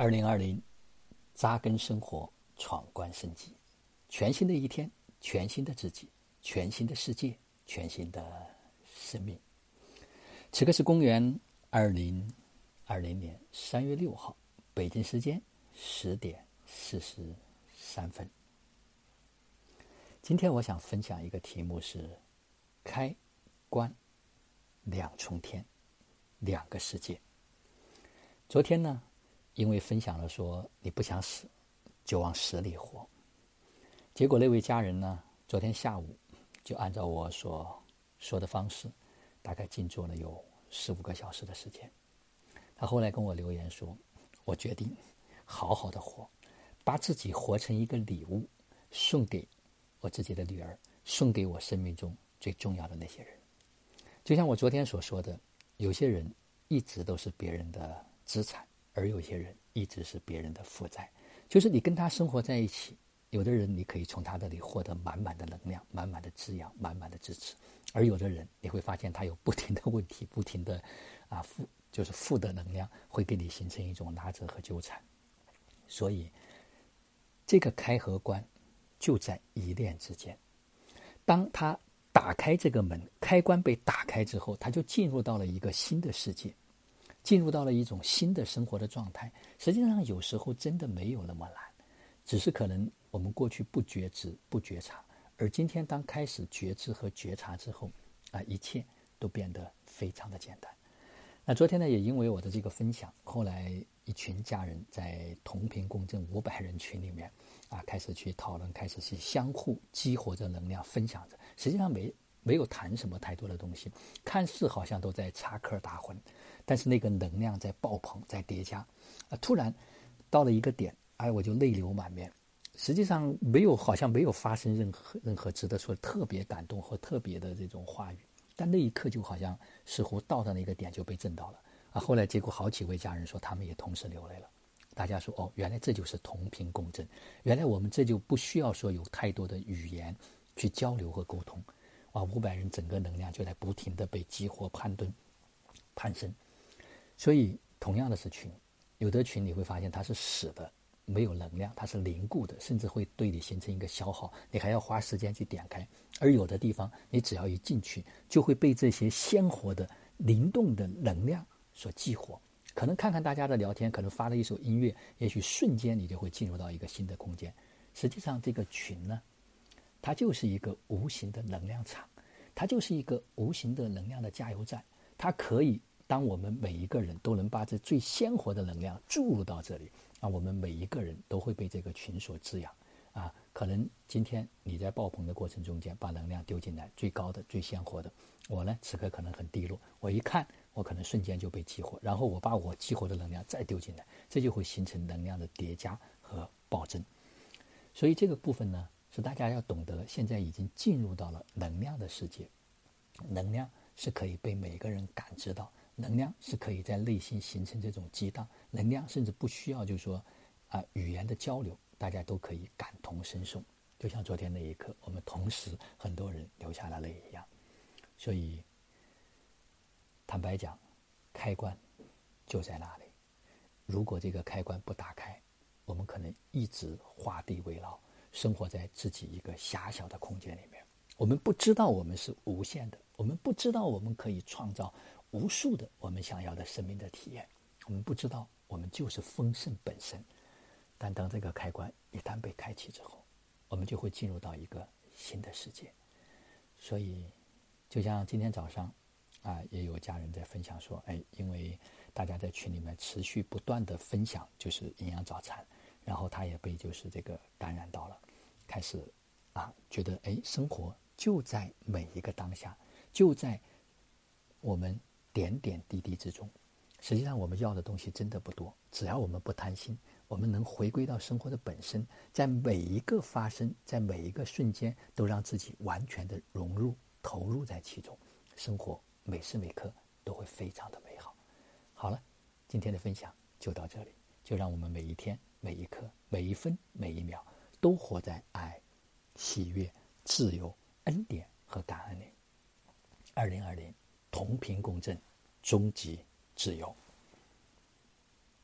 二零二零，扎根生活，闯关升级，全新的一天，全新的自己，全新的世界，全新的生命。此刻是公元二零二零年三月六号，北京时间十点四十三分。今天我想分享一个题目是：开关两重天，两个世界。昨天呢？因为分享了说你不想死，就往死里活。结果那位家人呢，昨天下午就按照我所说的方式，大概静坐了有四五个小时的时间。他后来跟我留言说：“我决定好好的活，把自己活成一个礼物，送给我自己的女儿，送给我生命中最重要的那些人。”就像我昨天所说的，有些人一直都是别人的资产。而有些人一直是别人的负债，就是你跟他生活在一起，有的人你可以从他那里获得满满的能量、满满的滋养、满满的支持，而有的人你会发现他有不停的问题、不停的啊负，就是负的能量会给你形成一种拉扯和纠缠。所以，这个开和关就在一念之间。当他打开这个门，开关被打开之后，他就进入到了一个新的世界。进入到了一种新的生活的状态。实际上，有时候真的没有那么难，只是可能我们过去不觉知、不觉察，而今天当开始觉知和觉察之后，啊，一切都变得非常的简单。那昨天呢，也因为我的这个分享，后来一群家人在同频共振五百人群里面，啊，开始去讨论，开始去相互激活着能量，分享着。实际上没没有谈什么太多的东西，看似好像都在插科打诨。但是那个能量在爆棚，在叠加，啊，突然到了一个点，哎，我就泪流满面。实际上没有，好像没有发生任何任何值得说特别感动或特别的这种话语。但那一刻就好像似乎到的那个点就被震到了啊。后来结果好几位家人说他们也同时流泪了。大家说哦，原来这就是同频共振，原来我们这就不需要说有太多的语言去交流和沟通啊。五百人整个能量就在不停的被激活、攀登、攀升。所以，同样的是群，有的群你会发现它是死的，没有能量，它是凝固的，甚至会对你形成一个消耗，你还要花时间去点开。而有的地方，你只要一进去，就会被这些鲜活的、灵动的能量所激活。可能看看大家的聊天，可能发了一首音乐，也许瞬间你就会进入到一个新的空间。实际上，这个群呢，它就是一个无形的能量场，它就是一个无形的能量的加油站，它可以。当我们每一个人都能把这最鲜活的能量注入到这里，啊，我们每一个人都会被这个群所滋养，啊，可能今天你在爆棚的过程中间把能量丢进来，最高的、最鲜活的，我呢此刻可能很低落，我一看，我可能瞬间就被激活，然后我把我激活的能量再丢进来，这就会形成能量的叠加和暴增。所以这个部分呢，是大家要懂得，现在已经进入到了能量的世界，能量是可以被每个人感知到。能量是可以在内心形成这种激荡，能量甚至不需要，就是说，啊，语言的交流，大家都可以感同身受。就像昨天那一刻，我们同时很多人流下了泪一样。所以，坦白讲，开关就在那里。如果这个开关不打开，我们可能一直画地为牢，生活在自己一个狭小的空间里面。我们不知道我们是无限的，我们不知道我们可以创造。无数的我们想要的生命的体验，我们不知道我们就是丰盛本身，但当这个开关一旦被开启之后，我们就会进入到一个新的世界。所以，就像今天早上，啊，也有家人在分享说，哎，因为大家在群里面持续不断的分享，就是营养早餐，然后他也被就是这个感染到了，开始啊，觉得哎，生活就在每一个当下，就在我们。点点滴滴之中，实际上我们要的东西真的不多。只要我们不贪心，我们能回归到生活的本身，在每一个发生，在每一个瞬间，都让自己完全的融入、投入在其中，生活每时每刻都会非常的美好。好了，今天的分享就到这里，就让我们每一天、每一刻、每一分、每一秒，都活在爱、喜悦、自由、恩典和感恩里。二零二零。同频共振，终极自由。